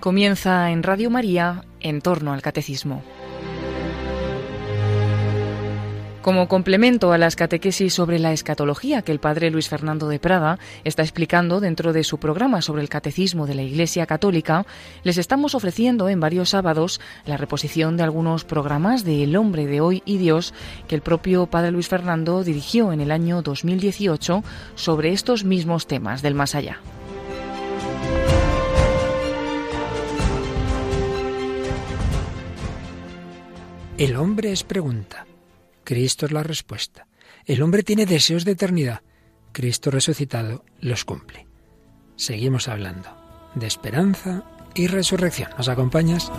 Comienza en Radio María en torno al catecismo. Como complemento a las catequesis sobre la escatología que el padre Luis Fernando de Prada está explicando dentro de su programa sobre el catecismo de la Iglesia Católica, les estamos ofreciendo en varios sábados la reposición de algunos programas de El hombre de hoy y Dios que el propio padre Luis Fernando dirigió en el año 2018 sobre estos mismos temas del más allá. El hombre es pregunta. Cristo es la respuesta. El hombre tiene deseos de eternidad. Cristo resucitado los cumple. Seguimos hablando de esperanza y resurrección. ¿Nos acompañas?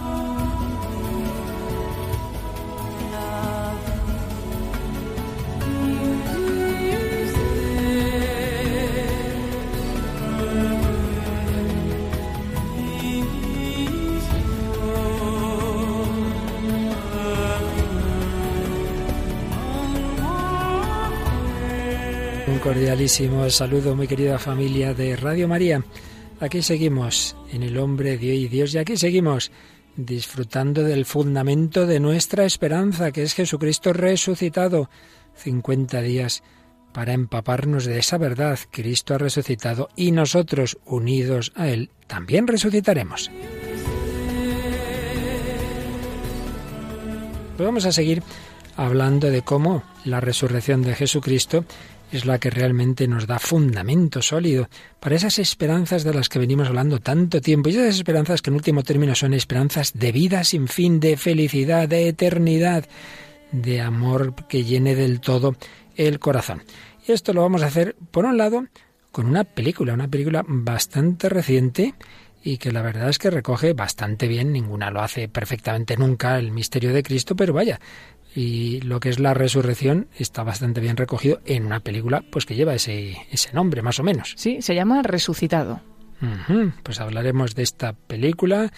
Cordialísimo saludo, muy querida familia de Radio María. Aquí seguimos en el hombre de hoy y Dios y aquí seguimos disfrutando del fundamento de nuestra esperanza, que es Jesucristo resucitado. 50 días para empaparnos de esa verdad. Cristo ha resucitado y nosotros, unidos a Él, también resucitaremos. Pues vamos a seguir hablando de cómo la resurrección de Jesucristo es la que realmente nos da fundamento sólido para esas esperanzas de las que venimos hablando tanto tiempo. Y esas esperanzas que en último término son esperanzas de vida sin fin, de felicidad, de eternidad, de amor que llene del todo el corazón. Y esto lo vamos a hacer, por un lado, con una película, una película bastante reciente y que la verdad es que recoge bastante bien, ninguna lo hace perfectamente nunca, el misterio de Cristo, pero vaya, y lo que es la resurrección está bastante bien recogido en una película pues que lleva ese, ese nombre más o menos. Sí, se llama Resucitado. Pues hablaremos de esta película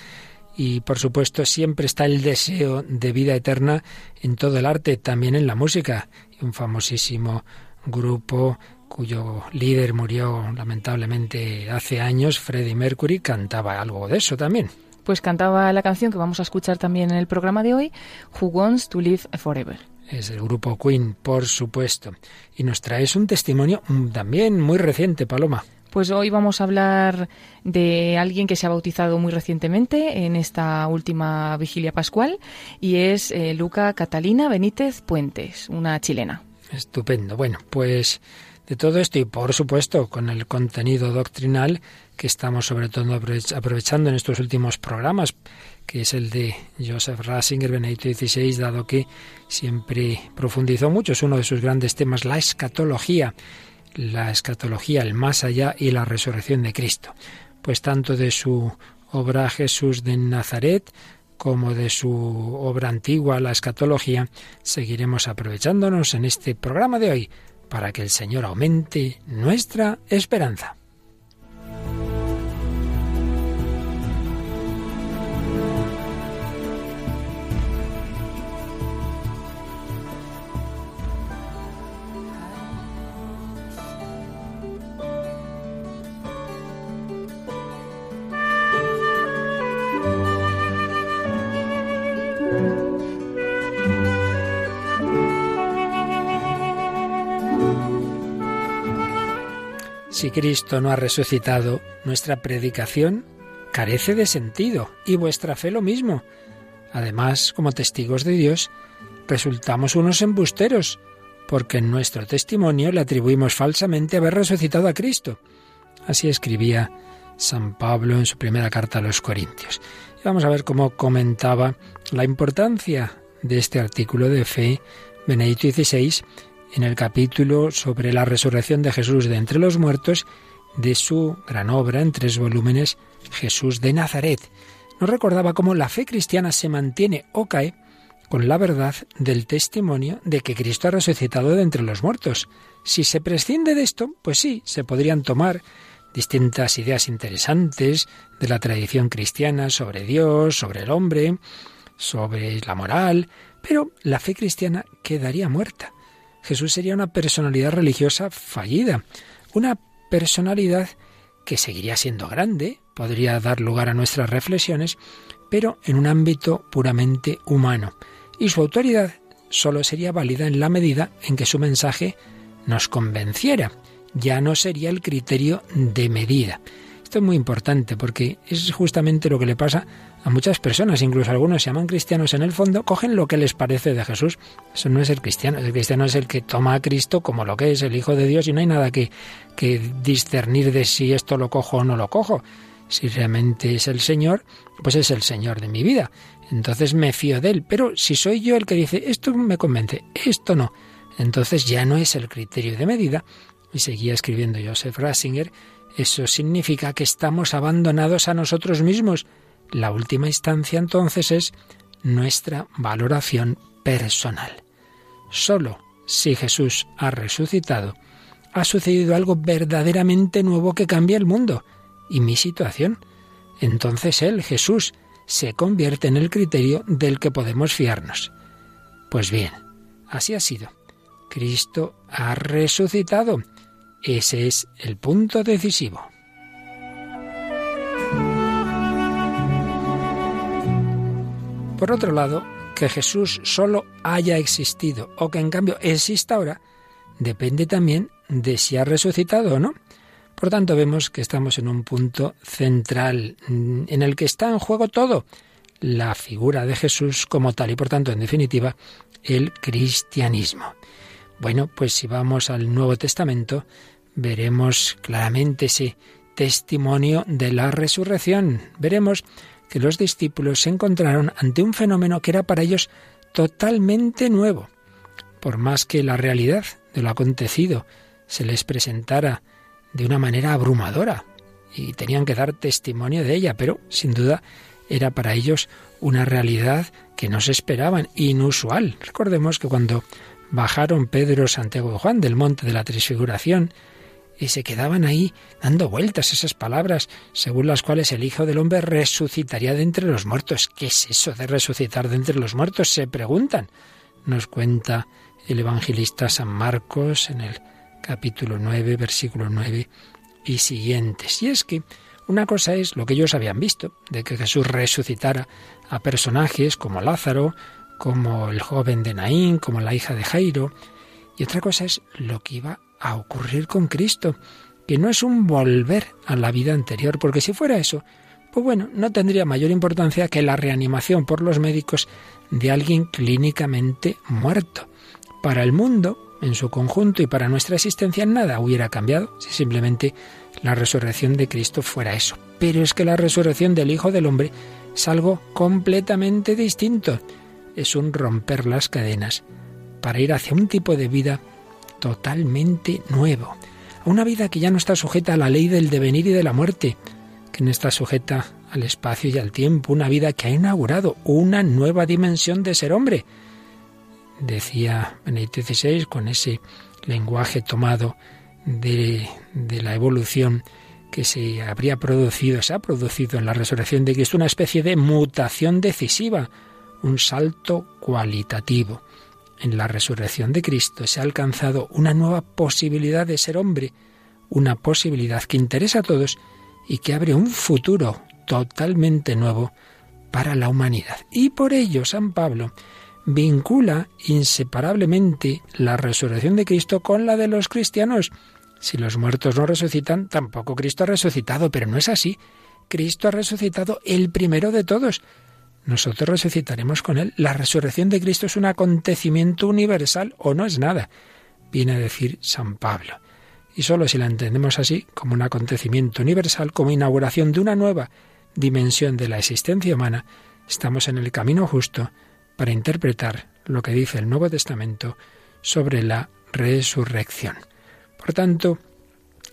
y por supuesto siempre está el deseo de vida eterna en todo el arte, también en la música. Un famosísimo grupo cuyo líder murió lamentablemente hace años, Freddie Mercury, cantaba algo de eso también pues cantaba la canción que vamos a escuchar también en el programa de hoy, Who Wants to Live Forever. Es el grupo Queen, por supuesto. Y nos traes un testimonio también muy reciente, Paloma. Pues hoy vamos a hablar de alguien que se ha bautizado muy recientemente en esta última vigilia pascual y es eh, Luca Catalina Benítez Puentes, una chilena. Estupendo. Bueno, pues de todo esto y por supuesto con el contenido doctrinal que estamos sobre todo aprovechando en estos últimos programas, que es el de Joseph Ratzinger, Benedicto XVI, dado que siempre profundizó mucho, es uno de sus grandes temas, la escatología, la escatología, el más allá y la resurrección de Cristo. Pues tanto de su obra Jesús de Nazaret, como de su obra antigua, la escatología, seguiremos aprovechándonos en este programa de hoy para que el Señor aumente nuestra esperanza. Si Cristo no ha resucitado, nuestra predicación carece de sentido y vuestra fe lo mismo. Además, como testigos de Dios, resultamos unos embusteros, porque en nuestro testimonio le atribuimos falsamente haber resucitado a Cristo. Así escribía San Pablo en su primera carta a los Corintios. Y vamos a ver cómo comentaba la importancia de este artículo de fe Benedicto XVI en el capítulo sobre la resurrección de Jesús de entre los muertos de su gran obra en tres volúmenes, Jesús de Nazaret. Nos recordaba cómo la fe cristiana se mantiene o cae con la verdad del testimonio de que Cristo ha resucitado de entre los muertos. Si se prescinde de esto, pues sí, se podrían tomar distintas ideas interesantes de la tradición cristiana sobre Dios, sobre el hombre, sobre la moral, pero la fe cristiana quedaría muerta. Jesús sería una personalidad religiosa fallida, una personalidad que seguiría siendo grande, podría dar lugar a nuestras reflexiones, pero en un ámbito puramente humano. Y su autoridad solo sería válida en la medida en que su mensaje nos convenciera. Ya no sería el criterio de medida. Esto es muy importante porque es justamente lo que le pasa a muchas personas, incluso algunos se llaman cristianos en el fondo, cogen lo que les parece de Jesús. Eso no es el cristiano, el cristiano es el que toma a Cristo como lo que es, el Hijo de Dios, y no hay nada que, que discernir de si esto lo cojo o no lo cojo. Si realmente es el Señor, pues es el Señor de mi vida. Entonces me fío de Él. Pero si soy yo el que dice, esto me convence, esto no, entonces ya no es el criterio de medida. Y seguía escribiendo Joseph Ratzinger, eso significa que estamos abandonados a nosotros mismos. La última instancia entonces es nuestra valoración personal. Solo si Jesús ha resucitado, ha sucedido algo verdaderamente nuevo que cambia el mundo y mi situación. Entonces Él, Jesús, se convierte en el criterio del que podemos fiarnos. Pues bien, así ha sido. Cristo ha resucitado. Ese es el punto decisivo. Por otro lado, que Jesús solo haya existido o que en cambio exista ahora, depende también de si ha resucitado o no. Por tanto, vemos que estamos en un punto central mm, en el que está en juego todo, la figura de Jesús como tal y por tanto, en definitiva, el cristianismo. Bueno, pues si vamos al Nuevo Testamento, veremos claramente ese testimonio de la resurrección. Veremos que los discípulos se encontraron ante un fenómeno que era para ellos totalmente nuevo. Por más que la realidad de lo acontecido se les presentara de una manera abrumadora y tenían que dar testimonio de ella, pero sin duda era para ellos una realidad que no se esperaban, inusual. Recordemos que cuando bajaron Pedro, Santiago y Juan del monte de la transfiguración, y se quedaban ahí dando vueltas esas palabras según las cuales el Hijo del Hombre resucitaría de entre los muertos. ¿Qué es eso de resucitar de entre los muertos? Se preguntan. Nos cuenta el evangelista San Marcos en el capítulo 9, versículo 9 y siguientes. Y es que una cosa es lo que ellos habían visto, de que Jesús resucitara a personajes como Lázaro, como el joven de Naín, como la hija de Jairo, y otra cosa es lo que iba a ocurrir con Cristo, que no es un volver a la vida anterior, porque si fuera eso, pues bueno, no tendría mayor importancia que la reanimación por los médicos de alguien clínicamente muerto. Para el mundo, en su conjunto y para nuestra existencia nada hubiera cambiado si simplemente la resurrección de Cristo fuera eso. Pero es que la resurrección del Hijo del Hombre es algo completamente distinto. Es un romper las cadenas para ir hacia un tipo de vida totalmente nuevo. A una vida que ya no está sujeta a la ley del devenir y de la muerte, que no está sujeta al espacio y al tiempo, una vida que ha inaugurado una nueva dimensión de ser hombre decía Benedicto XVI, con ese lenguaje tomado de, de, la evolución que se habría producido, se ha producido en la resurrección de Cristo, una especie de mutación decisiva, un salto cualitativo. En la resurrección de Cristo se ha alcanzado una nueva posibilidad de ser hombre, una posibilidad que interesa a todos y que abre un futuro totalmente nuevo para la humanidad. Y por ello San Pablo vincula inseparablemente la resurrección de Cristo con la de los cristianos. Si los muertos no resucitan, tampoco Cristo ha resucitado, pero no es así. Cristo ha resucitado el primero de todos. Nosotros resucitaremos con Él. La resurrección de Cristo es un acontecimiento universal o no es nada, viene a decir San Pablo. Y solo si la entendemos así, como un acontecimiento universal, como inauguración de una nueva dimensión de la existencia humana, estamos en el camino justo para interpretar lo que dice el Nuevo Testamento sobre la resurrección. Por tanto,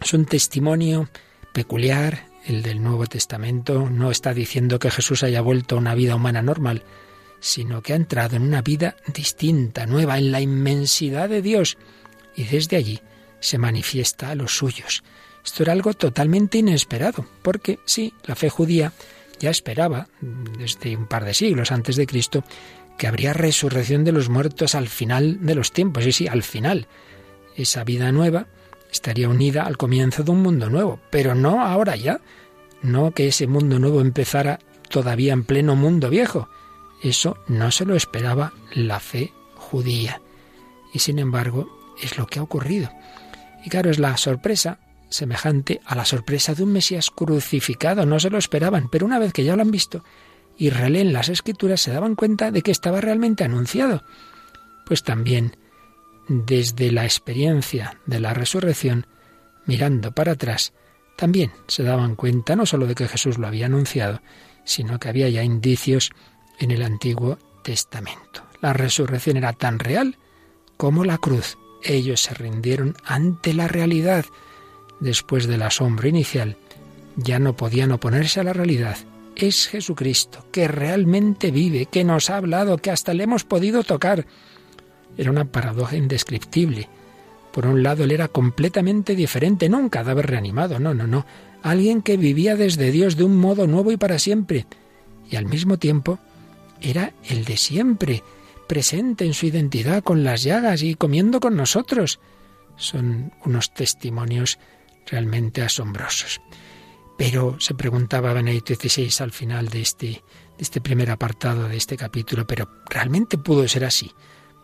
es un testimonio peculiar el del Nuevo Testamento. No está diciendo que Jesús haya vuelto a una vida humana normal, sino que ha entrado en una vida distinta, nueva, en la inmensidad de Dios, y desde allí se manifiesta a los suyos. Esto era algo totalmente inesperado, porque sí, la fe judía ya esperaba, desde un par de siglos antes de Cristo, que habría resurrección de los muertos al final de los tiempos. Sí, sí, al final. Esa vida nueva estaría unida al comienzo de un mundo nuevo, pero no ahora ya. no que ese mundo nuevo empezara todavía en pleno mundo viejo. Eso no se lo esperaba la fe judía. Y sin embargo, es lo que ha ocurrido. Y claro, es la sorpresa semejante a la sorpresa de un Mesías crucificado. No se lo esperaban, pero una vez que ya lo han visto y releen las escrituras, se daban cuenta de que estaba realmente anunciado. Pues también, desde la experiencia de la resurrección, mirando para atrás, también se daban cuenta no sólo de que Jesús lo había anunciado, sino que había ya indicios en el Antiguo Testamento. La resurrección era tan real como la cruz. Ellos se rindieron ante la realidad. Después del asombro inicial, ya no podían oponerse a la realidad. Es Jesucristo, que realmente vive, que nos ha hablado, que hasta le hemos podido tocar. Era una paradoja indescriptible. Por un lado, él era completamente diferente, no un cadáver reanimado, no, no, no. Alguien que vivía desde Dios de un modo nuevo y para siempre. Y al mismo tiempo, era el de siempre, presente en su identidad con las llagas y comiendo con nosotros. Son unos testimonios realmente asombrosos. Pero se preguntaba Benedicto XVI al final de este, de este primer apartado de este capítulo, pero ¿realmente pudo ser así?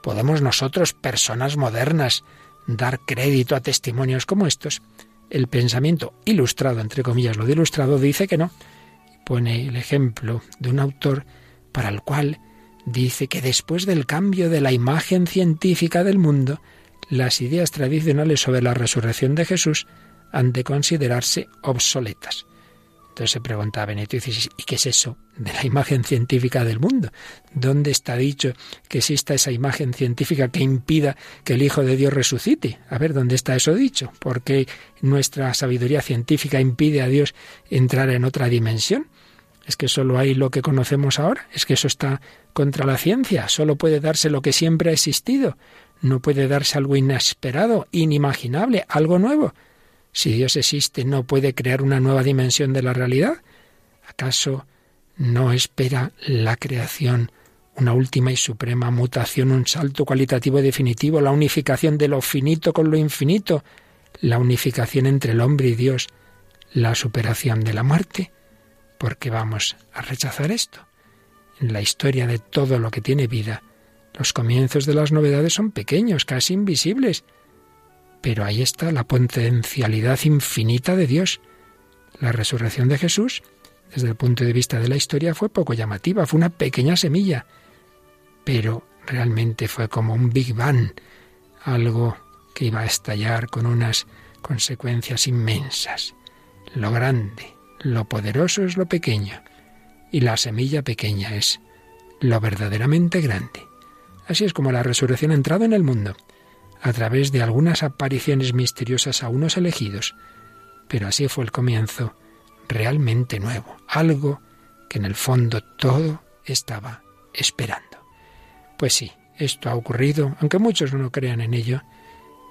¿Podemos nosotros, personas modernas, dar crédito a testimonios como estos. El pensamiento ilustrado, entre comillas, lo de ilustrado, dice que no. Pone el ejemplo de un autor para el cual dice que después del cambio de la imagen científica del mundo, las ideas tradicionales sobre la resurrección de Jesús han de considerarse obsoletas. Entonces se pregunta Benito ¿y qué es eso de la imagen científica del mundo? ¿Dónde está dicho que exista esa imagen científica que impida que el Hijo de Dios resucite? A ver, ¿dónde está eso dicho? ¿Por qué nuestra sabiduría científica impide a Dios entrar en otra dimensión? ¿Es que solo hay lo que conocemos ahora? ¿Es que eso está contra la ciencia? ¿Solo puede darse lo que siempre ha existido? ¿No puede darse algo inesperado, inimaginable, algo nuevo? Si Dios existe, ¿no puede crear una nueva dimensión de la realidad? ¿Acaso no espera la creación una última y suprema mutación, un salto cualitativo definitivo, la unificación de lo finito con lo infinito, la unificación entre el hombre y Dios, la superación de la muerte? ¿Por qué vamos a rechazar esto? En la historia de todo lo que tiene vida, los comienzos de las novedades son pequeños, casi invisibles, pero ahí está la potencialidad infinita de Dios. La resurrección de Jesús, desde el punto de vista de la historia, fue poco llamativa, fue una pequeña semilla, pero realmente fue como un Big Bang, algo que iba a estallar con unas consecuencias inmensas. Lo grande, lo poderoso es lo pequeño, y la semilla pequeña es lo verdaderamente grande. Así es como la resurrección ha entrado en el mundo a través de algunas apariciones misteriosas a unos elegidos, pero así fue el comienzo realmente nuevo, algo que en el fondo todo estaba esperando. Pues sí, esto ha ocurrido, aunque muchos no crean en ello,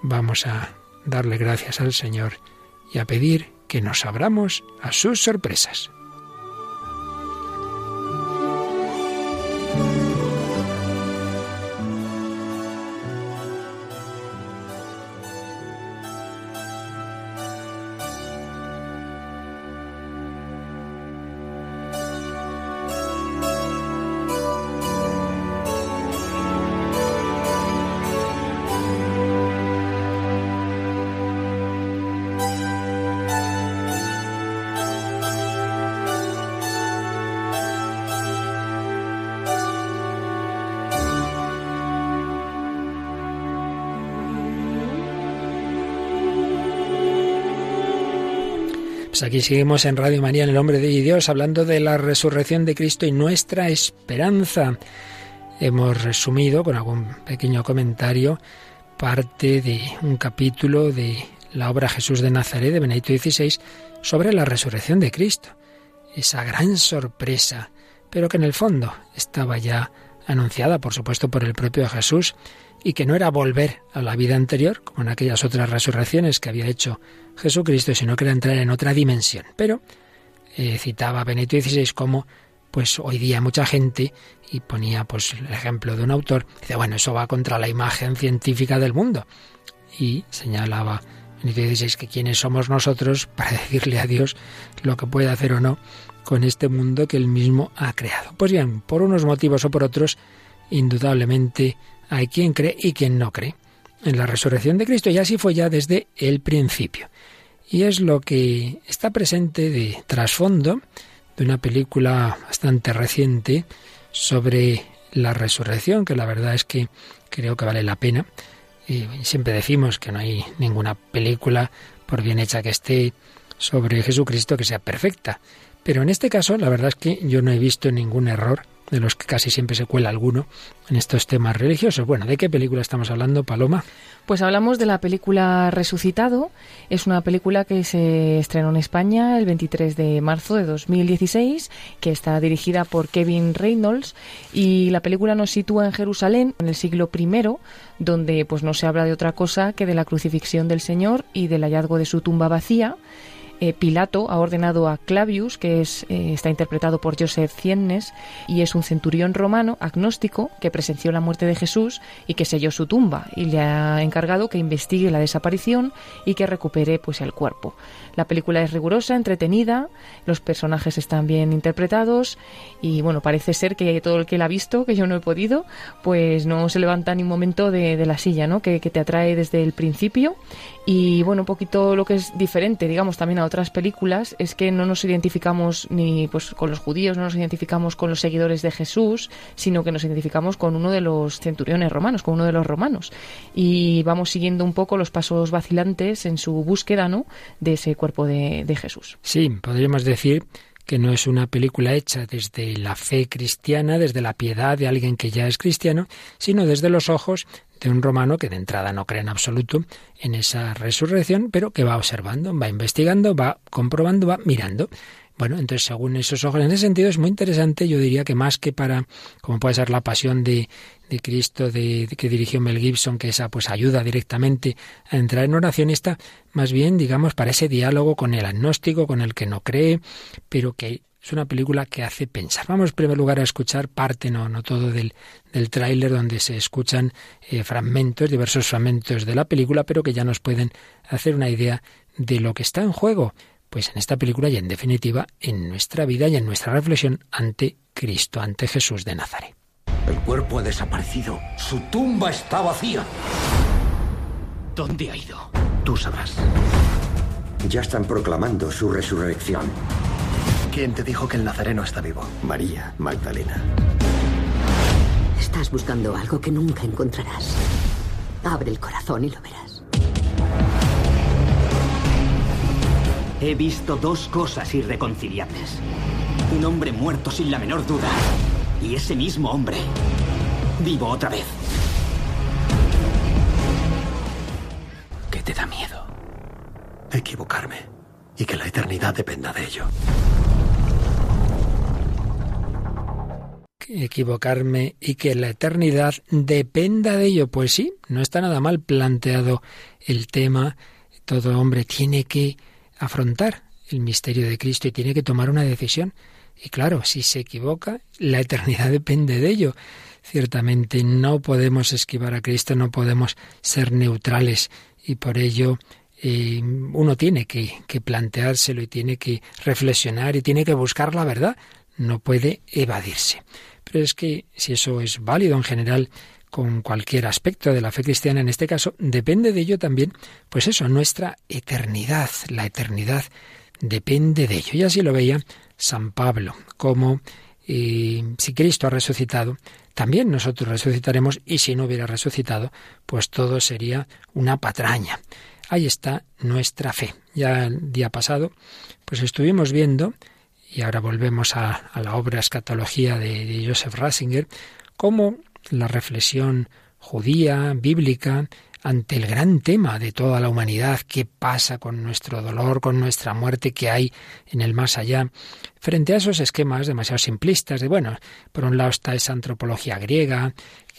vamos a darle gracias al Señor y a pedir que nos abramos a sus sorpresas. Pues aquí seguimos en Radio María, en el Hombre de Dios, hablando de la resurrección de Cristo y nuestra esperanza. Hemos resumido con algún pequeño comentario parte de un capítulo de la obra Jesús de Nazaret de Benedicto XVI sobre la resurrección de Cristo. Esa gran sorpresa, pero que en el fondo estaba ya anunciada, por supuesto, por el propio Jesús, y que no era volver a la vida anterior, como en aquellas otras resurrecciones que había hecho Jesucristo, sino que era entrar en otra dimensión. Pero eh, citaba Benito XVI como pues hoy día mucha gente y ponía pues el ejemplo de un autor dice bueno eso va contra la imagen científica del mundo y señalaba Benedicto XVI, que quiénes somos nosotros para decirle a Dios lo que puede hacer o no con este mundo que él mismo ha creado. Pues bien, por unos motivos o por otros, indudablemente hay quien cree y quien no cree en la resurrección de Cristo, y así fue ya desde el principio. Y es lo que está presente de trasfondo de una película bastante reciente sobre la resurrección, que la verdad es que creo que vale la pena. Y siempre decimos que no hay ninguna película, por bien hecha que esté, sobre Jesucristo que sea perfecta. Pero en este caso, la verdad es que yo no he visto ningún error de los que casi siempre se cuela alguno en estos temas religiosos. Bueno, ¿de qué película estamos hablando, Paloma? Pues hablamos de la película Resucitado. Es una película que se estrenó en España el 23 de marzo de 2016, que está dirigida por Kevin Reynolds y la película nos sitúa en Jerusalén en el siglo I, donde pues no se habla de otra cosa que de la crucifixión del Señor y del hallazgo de su tumba vacía eh, Pilato ha ordenado a Clavius, que es, eh, está interpretado por Joseph Ciennes, y es un centurión romano agnóstico que presenció la muerte de Jesús y que selló su tumba, y le ha encargado que investigue la desaparición y que recupere pues el cuerpo. La película es rigurosa, entretenida, los personajes están bien interpretados y bueno, parece ser que todo el que la ha visto, que yo no he podido, pues no se levanta ni un momento de, la silla, ¿no? Que, que, te atrae desde el principio y bueno, un poquito lo que es diferente, digamos, también a otras películas es que no nos identificamos ni pues con los judíos, no nos identificamos con los seguidores de Jesús, sino que nos identificamos con uno de los centuriones romanos, con uno de los romanos y vamos siguiendo un poco los pasos vacilantes en su búsqueda, ¿no? De ese cuerpo de, de Jesús. Sí, podríamos decir que no es una película hecha desde la fe cristiana, desde la piedad de alguien que ya es cristiano, sino desde los ojos de un romano que de entrada no cree en absoluto en esa resurrección, pero que va observando, va investigando, va comprobando, va mirando. Bueno, entonces según esos ojos, en ese sentido es muy interesante, yo diría que más que para, como puede ser la pasión de, de Cristo de, que dirigió Mel Gibson, que esa pues ayuda directamente a entrar en oración, está más bien, digamos, para ese diálogo con el agnóstico, con el que no cree, pero que es una película que hace pensar. Vamos en primer lugar a escuchar parte, no, no todo del, del tráiler donde se escuchan eh, fragmentos, diversos fragmentos de la película, pero que ya nos pueden hacer una idea de lo que está en juego. Pues en esta película y en definitiva en nuestra vida y en nuestra reflexión ante Cristo, ante Jesús de Nazaret. El cuerpo ha desaparecido. Su tumba está vacía. ¿Dónde ha ido? Tú sabrás. Ya están proclamando su resurrección. ¿Quién te dijo que el Nazareno está vivo? María Magdalena. Estás buscando algo que nunca encontrarás. Abre el corazón y lo verás. He visto dos cosas irreconciliables. Un hombre muerto sin la menor duda. Y ese mismo hombre vivo otra vez. ¿Qué te da miedo? Equivocarme. Y que la eternidad dependa de ello. equivocarme y que la eternidad dependa de ello. Pues sí, no está nada mal planteado el tema. Todo hombre tiene que afrontar el misterio de Cristo y tiene que tomar una decisión. Y claro, si se equivoca, la eternidad depende de ello. Ciertamente no podemos esquivar a Cristo, no podemos ser neutrales y por ello eh, uno tiene que, que planteárselo y tiene que reflexionar y tiene que buscar la verdad. No puede evadirse. Pero es que si eso es válido en general con cualquier aspecto de la fe cristiana, en este caso, depende de ello también, pues eso, nuestra eternidad, la eternidad depende de ello. Y así lo veía San Pablo, como eh, si Cristo ha resucitado, también nosotros resucitaremos y si no hubiera resucitado, pues todo sería una patraña. Ahí está nuestra fe. Ya el día pasado, pues estuvimos viendo y ahora volvemos a, la obra Escatología de, Joseph Ratzinger, como la reflexión judía, bíblica, ante el gran tema de toda la humanidad, qué pasa con nuestro dolor, con nuestra muerte que hay en el más allá, frente a esos esquemas demasiado simplistas de, bueno, por un lado está esa antropología griega,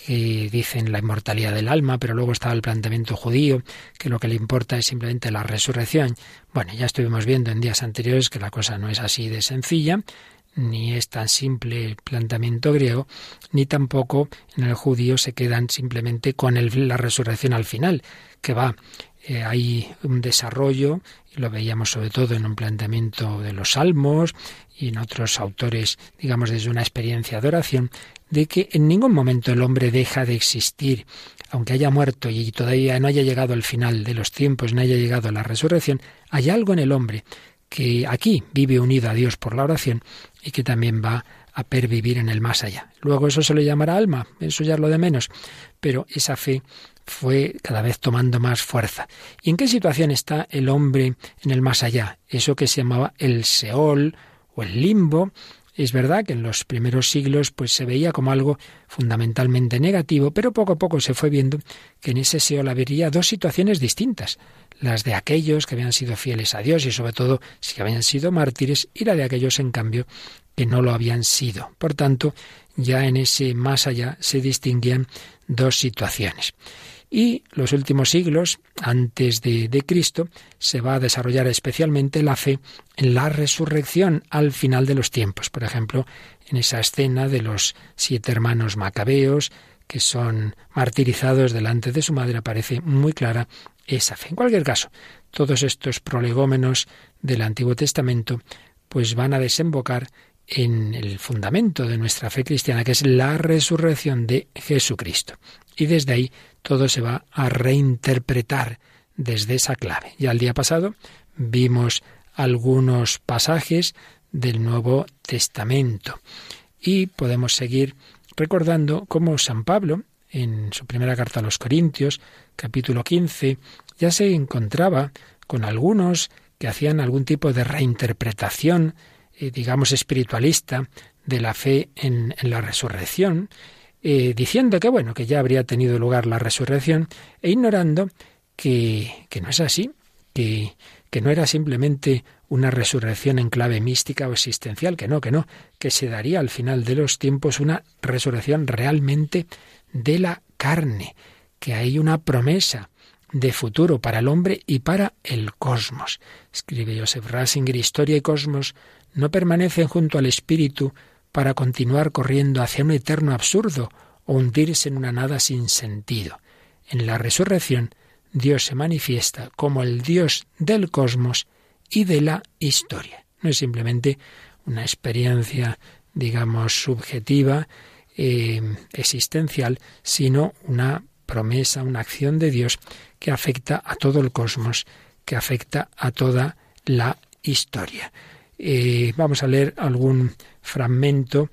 que dicen la inmortalidad del alma, pero luego estaba el planteamiento judío, que lo que le importa es simplemente la resurrección. Bueno, ya estuvimos viendo en días anteriores que la cosa no es así de sencilla, ni es tan simple el planteamiento griego, ni tampoco en el judío se quedan simplemente con la resurrección al final, que va eh, hay un desarrollo, y lo veíamos sobre todo en un planteamiento de los salmos y en otros autores, digamos, desde una experiencia de oración, de que en ningún momento el hombre deja de existir, aunque haya muerto y todavía no haya llegado al final de los tiempos, no haya llegado a la resurrección, hay algo en el hombre que aquí vive unido a Dios por la oración y que también va a pervivir en el más allá. Luego eso se le llamará alma, eso de menos, pero esa fe fue cada vez tomando más fuerza. ¿Y en qué situación está el hombre en el más allá? Eso que se llamaba el Seol o el limbo, es verdad que en los primeros siglos pues se veía como algo fundamentalmente negativo, pero poco a poco se fue viendo que en ese Seol habría dos situaciones distintas, las de aquellos que habían sido fieles a Dios y sobre todo si habían sido mártires y la de aquellos en cambio que no lo habían sido. Por tanto, ya en ese más allá se distinguían dos situaciones. Y los últimos siglos, antes de, Cristo, se va a desarrollar especialmente la fe en la resurrección al final de los tiempos. Por ejemplo, en esa escena de los siete hermanos macabeos que son martirizados delante de su madre, aparece muy clara esa fe. En cualquier caso, todos estos prolegómenos del Antiguo Testamento pues van a desembocar en el fundamento de nuestra fe cristiana, que es la resurrección de Jesucristo. Y desde ahí todo se va a reinterpretar desde esa clave. Ya el día pasado vimos algunos pasajes del Nuevo Testamento y podemos seguir recordando cómo San Pablo, en su primera carta a los Corintios, capítulo 15, ya se encontraba con algunos que hacían algún tipo de reinterpretación, eh, digamos, espiritualista de la fe en, en la resurrección, eh, diciendo que bueno, que ya habría tenido lugar la resurrección, e ignorando que, que no es así, que, que no era simplemente una resurrección en clave mística o existencial, que no, que no, que se daría al final de los tiempos una resurrección realmente de la carne, que hay una promesa de futuro para el hombre y para el cosmos. Escribe Joseph Ratzinger, historia y cosmos no permanecen junto al espíritu para continuar corriendo hacia un eterno absurdo o hundirse en una nada sin sentido. En la resurrección, Dios se manifiesta como el Dios del cosmos y de la historia. No es simplemente una experiencia, digamos, subjetiva, eh, existencial, sino una promesa, una acción de Dios que afecta a todo el cosmos, que afecta a toda la historia. Eh, vamos a leer algún fragmento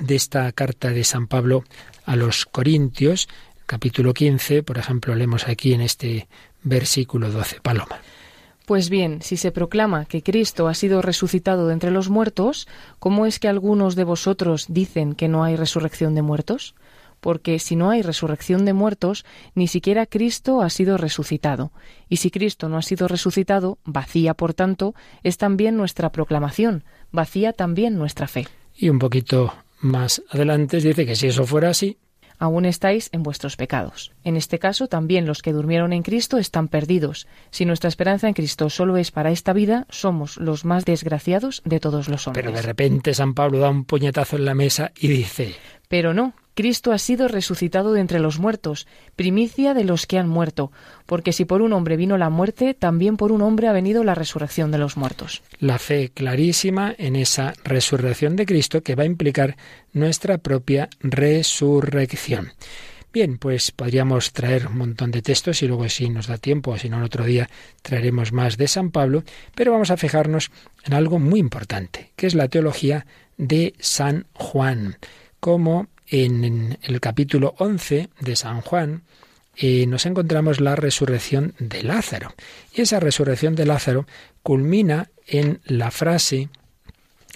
de esta carta de San Pablo a los Corintios, capítulo 15, por ejemplo, leemos aquí en este versículo 12. Paloma. Pues bien, si se proclama que Cristo ha sido resucitado de entre los muertos, ¿cómo es que algunos de vosotros dicen que no hay resurrección de muertos? Porque si no hay resurrección de muertos, ni siquiera Cristo ha sido resucitado. Y si Cristo no ha sido resucitado, vacía, por tanto, es también nuestra proclamación, vacía también nuestra fe. Y un poquito más adelante dice que si eso fuera así, aún estáis en vuestros pecados. En este caso, también los que durmieron en Cristo están perdidos. Si nuestra esperanza en Cristo solo es para esta vida, somos los más desgraciados de todos los hombres. Pero de repente San Pablo da un puñetazo en la mesa y dice Pero no, Cristo ha sido resucitado de entre los muertos, primicia de los que han muerto, porque si por un hombre vino la muerte, también por un hombre ha venido la resurrección de los muertos. La fe clarísima en esa resurrección de Cristo que va a implicar nuestra propia resurrección. Bien, pues podríamos traer un montón de textos y luego si nos da tiempo, o si no, el otro día traeremos más de San Pablo, pero vamos a fijarnos en algo muy importante, que es la teología de San Juan, como en el capítulo 11 de San Juan eh, nos encontramos la resurrección de Lázaro. Y esa resurrección de Lázaro culmina en la frase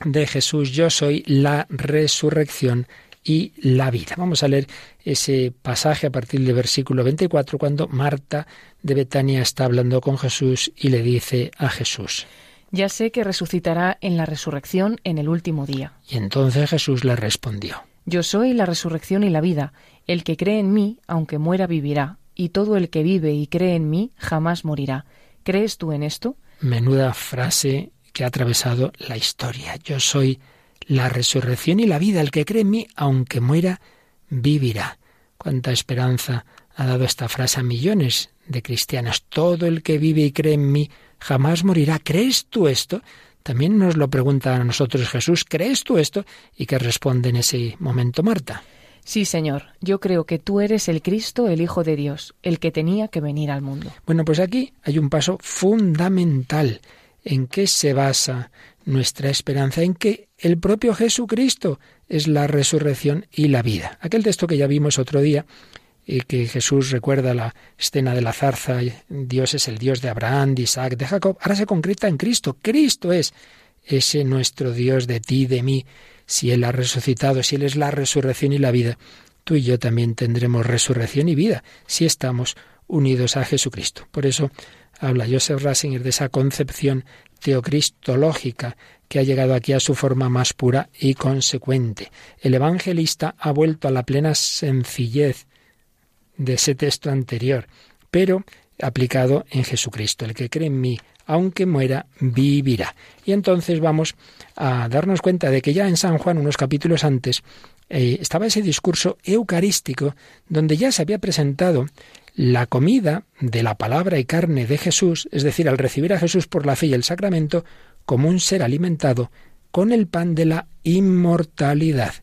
de Jesús, yo soy la resurrección y la vida. Vamos a leer ese pasaje a partir del versículo 24, cuando Marta de Betania está hablando con Jesús y le dice a Jesús, Ya sé que resucitará en la resurrección en el último día. Y entonces Jesús le respondió, yo soy la resurrección y la vida. El que cree en mí, aunque muera, vivirá. Y todo el que vive y cree en mí, jamás morirá. ¿Crees tú en esto? Menuda frase que ha atravesado la historia. Yo soy la resurrección y la vida. El que cree en mí, aunque muera, vivirá. Cuánta esperanza ha dado esta frase a millones de cristianos. Todo el que vive y cree en mí jamás morirá. ¿Crees tú esto? También nos lo pregunta a nosotros Jesús. ¿Crees tú esto? ¿Y qué responde en ese momento Marta? Sí, Señor, yo creo que tú eres el Cristo, el Hijo de Dios, el que tenía que venir al mundo. Bueno, pues aquí hay un paso fundamental. ¿En qué se basa nuestra esperanza? En que el propio Jesucristo es la resurrección y la vida. Aquel texto que ya vimos otro día, y que Jesús recuerda la escena de la zarza, Dios es el Dios de Abraham, de Isaac, de Jacob, ahora se concreta en Cristo. Cristo es ese nuestro Dios de ti, de mí. Si Él ha resucitado, si Él es la resurrección y la vida, tú y yo también tendremos resurrección y vida si estamos unidos a Jesucristo. Por eso habla Joseph Ratzinger de esa concepción teocristológica que ha llegado aquí a su forma más pura y consecuente. El evangelista ha vuelto a la plena sencillez de ese texto anterior, pero aplicado en Jesucristo. El que cree en mí, aunque muera, vivirá. Y entonces vamos a darnos cuenta de que ya en San Juan, unos capítulos antes, eh, estaba ese discurso eucarístico donde ya se había presentado la comida de la palabra y carne de Jesús, es decir, al recibir a Jesús por la fe y el sacramento, como un ser alimentado con el pan de la inmortalidad.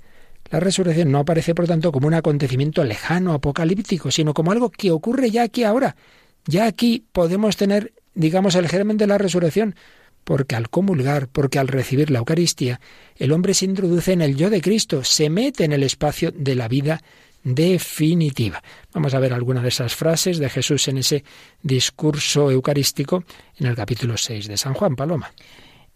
La resurrección no aparece, por tanto, como un acontecimiento lejano, apocalíptico, sino como algo que ocurre ya aquí ahora. Ya aquí podemos tener, digamos, el germen de la resurrección, porque al comulgar, porque al recibir la Eucaristía, el hombre se introduce en el yo de Cristo, se mete en el espacio de la vida definitiva. Vamos a ver alguna de esas frases de Jesús en ese discurso eucarístico en el capítulo 6 de San Juan Paloma.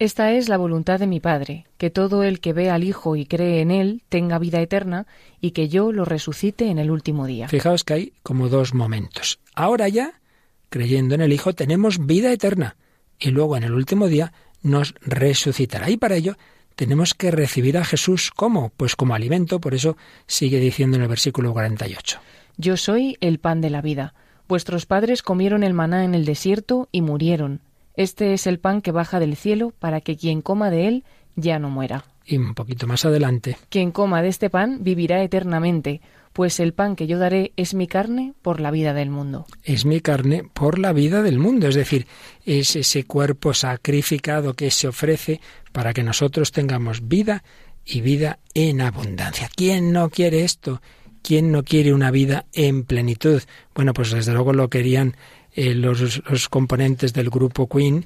Esta es la voluntad de mi Padre, que todo el que ve al Hijo y cree en Él tenga vida eterna y que yo lo resucite en el último día. Fijaos que hay como dos momentos. Ahora ya, creyendo en el Hijo, tenemos vida eterna y luego en el último día nos resucitará. Y para ello tenemos que recibir a Jesús como, pues como alimento, por eso sigue diciendo en el versículo 48. Yo soy el pan de la vida. Vuestros padres comieron el maná en el desierto y murieron. Este es el pan que baja del cielo para que quien coma de él ya no muera. Y un poquito más adelante. Quien coma de este pan vivirá eternamente, pues el pan que yo daré es mi carne por la vida del mundo. Es mi carne por la vida del mundo, es decir, es ese cuerpo sacrificado que se ofrece para que nosotros tengamos vida y vida en abundancia. ¿Quién no quiere esto? ¿Quién no quiere una vida en plenitud? Bueno, pues desde luego lo querían eh, los, los, componentes del grupo Queen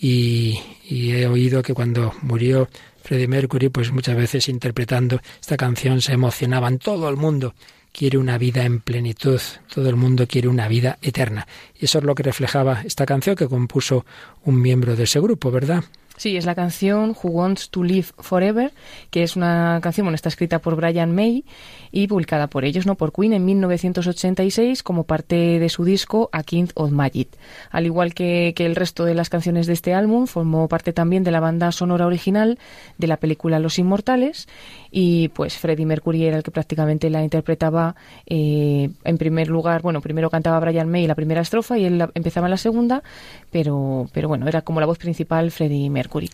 y, y, he oído que cuando murió Freddie Mercury, pues muchas veces interpretando esta canción se emocionaban. Todo el mundo quiere una vida en plenitud, todo el mundo quiere una vida eterna. Y eso es lo que reflejaba esta canción que compuso un miembro de ese grupo, ¿verdad? Sí, es la canción Who Wants to Live Forever, que es una canción, bueno, está escrita por Brian May y publicada por ellos, ¿no? Por Queen en 1986 como parte de su disco A King of Magic. Al igual que, que el resto de las canciones de este álbum, formó parte también de la banda sonora original de la película Los Inmortales y pues Freddie Mercury era el que prácticamente la interpretaba eh, en primer lugar, bueno, primero cantaba Brian May la primera estrofa y él empezaba en la segunda, pero, pero bueno, era como la voz principal Freddie Mercury.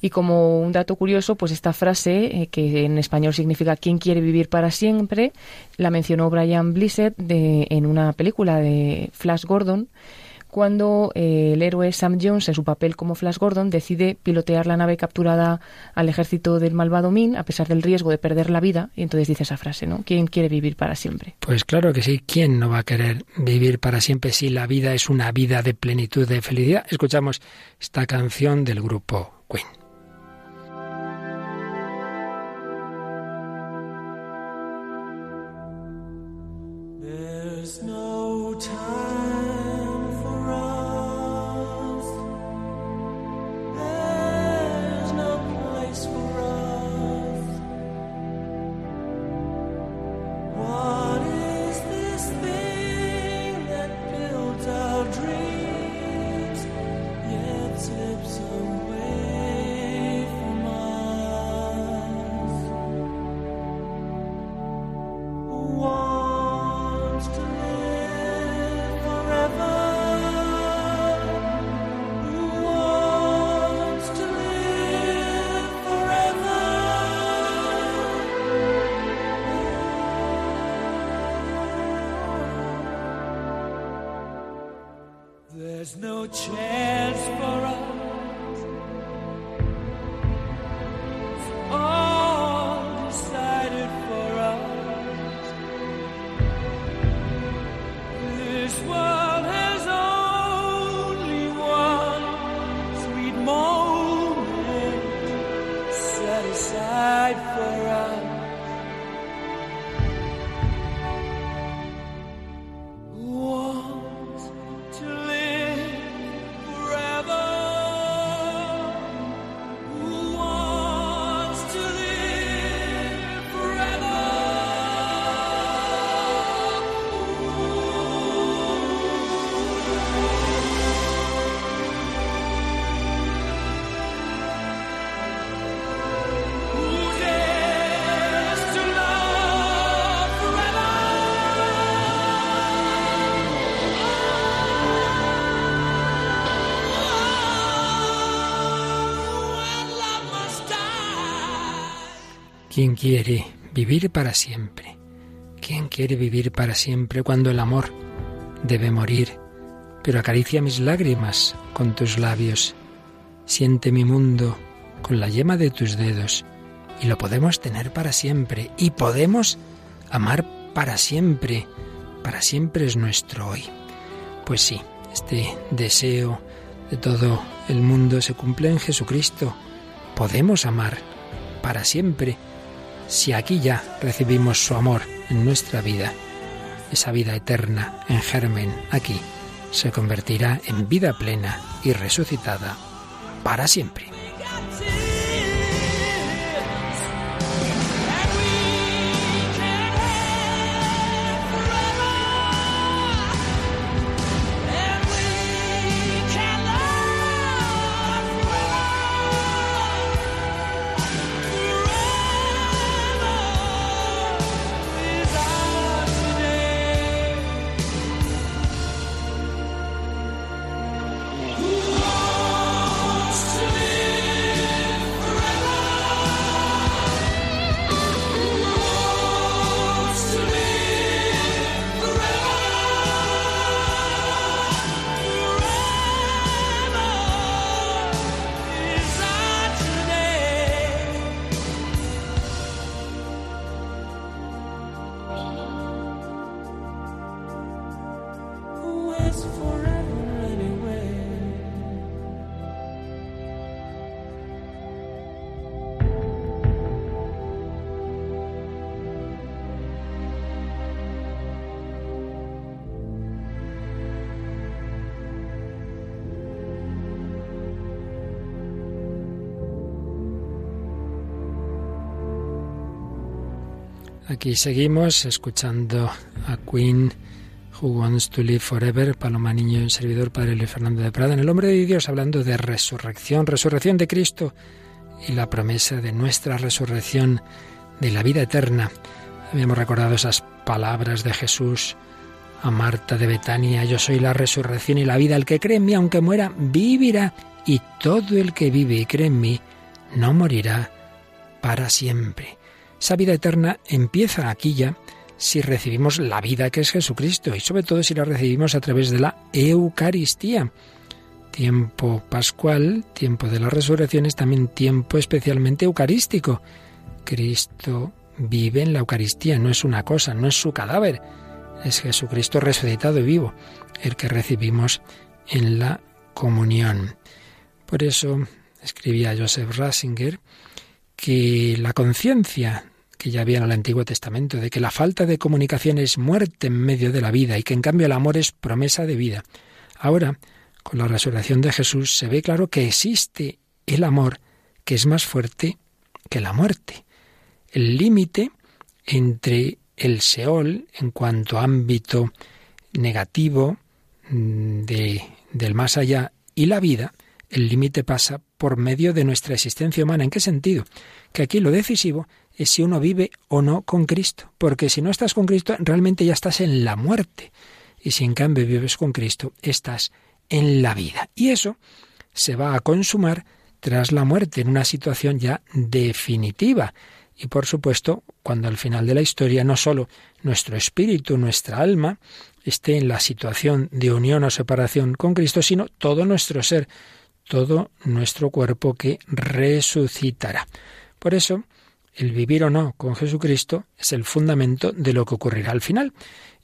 Y como un dato curioso, pues esta frase, eh, que en español significa ¿Quién quiere vivir para siempre?, la mencionó Brian Blissett de, en una película de Flash Gordon, cuando eh, el héroe Sam Jones, en su papel como Flash Gordon, decide pilotear la nave capturada al ejército del malvado Min, a pesar del riesgo de perder la vida, y entonces dice esa frase, ¿no? ¿Quién quiere vivir para siempre? Pues claro que sí, ¿quién no va a querer vivir para siempre si la vida es una vida de plenitud, de felicidad? Escuchamos esta canción del grupo Queen. ¿Quién quiere vivir para siempre? ¿Quién quiere vivir para siempre cuando el amor debe morir? Pero acaricia mis lágrimas con tus labios. Siente mi mundo con la yema de tus dedos. Y lo podemos tener para siempre. Y podemos amar para siempre. Para siempre es nuestro hoy. Pues sí, este deseo de todo el mundo se cumple en Jesucristo. Podemos amar para siempre si aquí ya recibimos su amor en nuestra vida. Esa vida eterna en germen aquí se convertirá en vida plena y resucitada para siempre. Aquí seguimos escuchando a Queen Who Wants to Live Forever, Paloma Niño, el servidor Padre Luis Fernando de Prada, en el Hombre de Dios, hablando de resurrección, resurrección de Cristo y la promesa de nuestra resurrección de la vida eterna. Habíamos recordado esas palabras de Jesús a Marta de Betania, yo soy la resurrección y la vida, el que cree en mí, aunque muera, vivirá, y todo el que vive y cree en mí, no morirá para siempre. Esa vida eterna empieza aquí ya si recibimos la vida que es Jesucristo y sobre todo si la recibimos a través de la Eucaristía. Tiempo pascual, tiempo de la resurrección es también tiempo especialmente eucarístico. Cristo vive en la Eucaristía, no es una cosa, no es su cadáver, es Jesucristo resucitado y vivo, el que recibimos en la comunión. Por eso escribía Joseph Ratzinger que la conciencia que ya había en el Antiguo Testamento, de que la falta de comunicación es muerte en medio de la vida y que en cambio el amor es promesa de vida. Ahora, con la resurrección de Jesús, se ve claro que existe el amor que es más fuerte que la muerte. El límite entre el Seol en cuanto a ámbito negativo de, del más allá y la vida, el límite pasa por medio de nuestra existencia humana. ¿En qué sentido? Que aquí lo decisivo es si uno vive o no con Cristo, porque si no estás con Cristo, realmente ya estás en la muerte. Y si en cambio vives con Cristo, estás en la vida. Y eso se va a consumar tras la muerte, en una situación ya definitiva. y por supuesto, cuando al final de la historia no solo nuestro espíritu, nuestra alma, esté en la situación de unión o separación con Cristo, sino todo nuestro ser, todo nuestro cuerpo que resucitará. Por eso, el vivir o no con Jesucristo es el fundamento de lo que ocurrirá al final.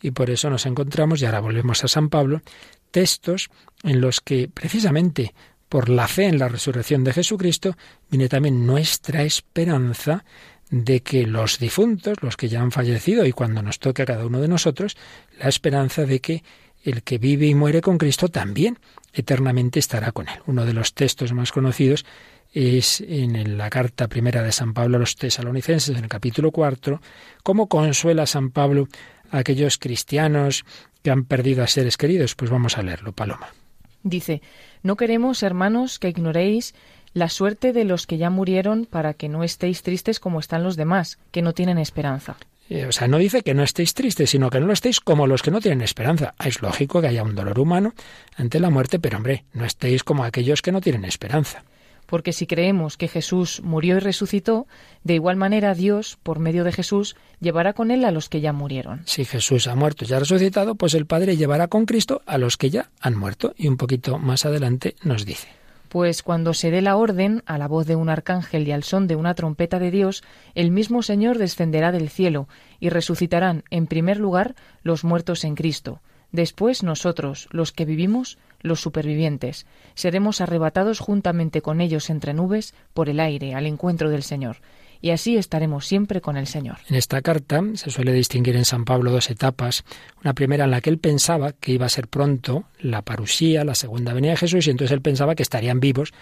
Y por eso nos encontramos, y ahora volvemos a San Pablo, textos en los que precisamente por la fe en la resurrección de Jesucristo viene también nuestra esperanza de que los difuntos, los que ya han fallecido, y cuando nos toque a cada uno de nosotros, la esperanza de que el que vive y muere con Cristo también eternamente estará con él. Uno de los textos más conocidos es en la carta primera de San Pablo a los tesalonicenses, en el capítulo cuarto, cómo consuela San Pablo a aquellos cristianos que han perdido a seres queridos. Pues vamos a leerlo, Paloma. Dice, no queremos, hermanos, que ignoréis la suerte de los que ya murieron para que no estéis tristes como están los demás, que no tienen esperanza. Eh, O sea, no dice que no estéis tristes, sino que no lo estéis como los que no tienen esperanza. Ah, Es lógico que haya un dolor humano ante la muerte, pero hombre, no estéis como aquellos que no tienen esperanza. Porque si creemos que Jesús murió y resucitó, de igual manera Dios, por medio de Jesús, llevará con él a los que ya murieron. Si Jesús ha muerto y ha resucitado, pues el Padre llevará con Cristo a los que ya han muerto. Y un poquito más adelante nos dice. Pues cuando se dé la orden, a la voz de un arcángel y al son de una trompeta de Dios, el mismo Señor descenderá del cielo, y resucitarán, en primer lugar, los muertos en Cristo. Después nosotros, los que vivimos, los supervivientes, seremos arrebatados juntamente con ellos entre nubes por el aire al encuentro del Señor, y así estaremos siempre con el Señor. En esta carta se suele distinguir en San Pablo dos etapas. Una primera en la que él pensaba que iba a ser pronto la parusía, la segunda venida de Jesús, y entonces él pensaba que estarían vivos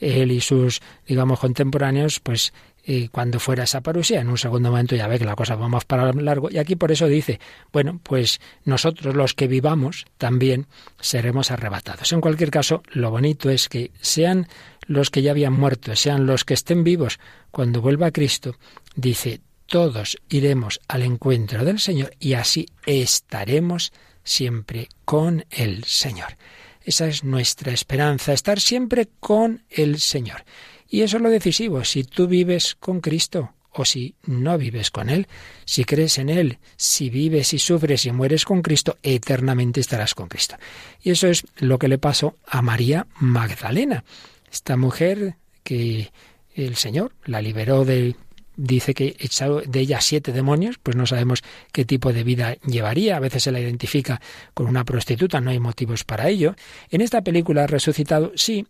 él y sus, digamos, contemporáneos, pues eh, cuando fuera esa parusía. En un segundo momento ya ve que la cosa va más para largo. Y aquí por eso dice, bueno, pues nosotros los que vivamos también seremos arrebatados. En cualquier caso, lo bonito es que sean los que ya habían muerto, sean los que estén vivos, cuando vuelva Cristo, dice, todos iremos al encuentro del Señor y así estaremos siempre con el Señor. Esa es nuestra esperanza, estar siempre con el Señor. Y eso es lo decisivo, si tú vives con Cristo o si no vives con Él, si crees en Él, si vives y sufres y mueres con Cristo, eternamente estarás con Cristo. Y eso es lo que le pasó a María Magdalena, esta mujer que el Señor la liberó de dice que echado de ella siete demonios, pues no sabemos qué tipo de vida llevaría. A veces se la identifica con una prostituta, no hay motivos para ello. En esta película Resucitado, sí,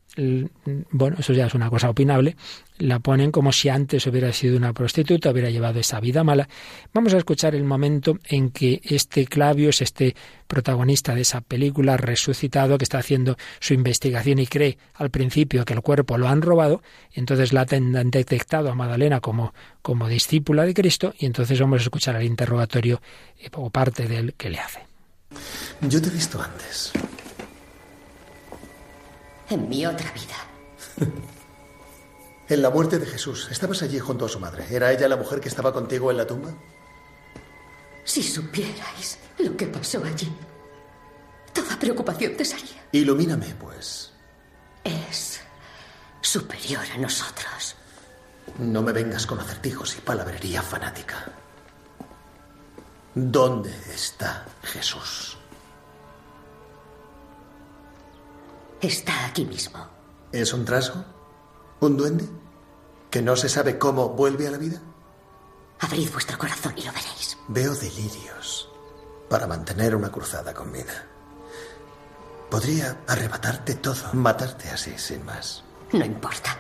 bueno, eso ya es una cosa opinable, la ponen como si antes hubiera sido una prostituta, hubiera llevado esa vida mala. Vamos a escuchar el momento en que este Clavius, este protagonista de esa película resucitado, que está haciendo su investigación y cree al principio que el cuerpo lo han robado, entonces la han detectado a Magdalena como, como discípula de Cristo, y entonces vamos a escuchar el interrogatorio eh, o parte de él que le hace. Yo te he visto antes. En mi otra vida. En la muerte de Jesús. Estabas allí junto a su madre. ¿Era ella la mujer que estaba contigo en la tumba? Si supierais lo que pasó allí, toda preocupación cesaría. Ilumíname, pues. Es superior a nosotros. No me vengas con acertijos y palabrería fanática. ¿Dónde está Jesús? Está aquí mismo. ¿Es un trasgo? ¿Un duende? ¿Que no se sabe cómo vuelve a la vida? Abrid vuestro corazón y lo veréis. Veo delirios para mantener una cruzada con vida. Podría arrebatarte todo, matarte así, sin más. No importa.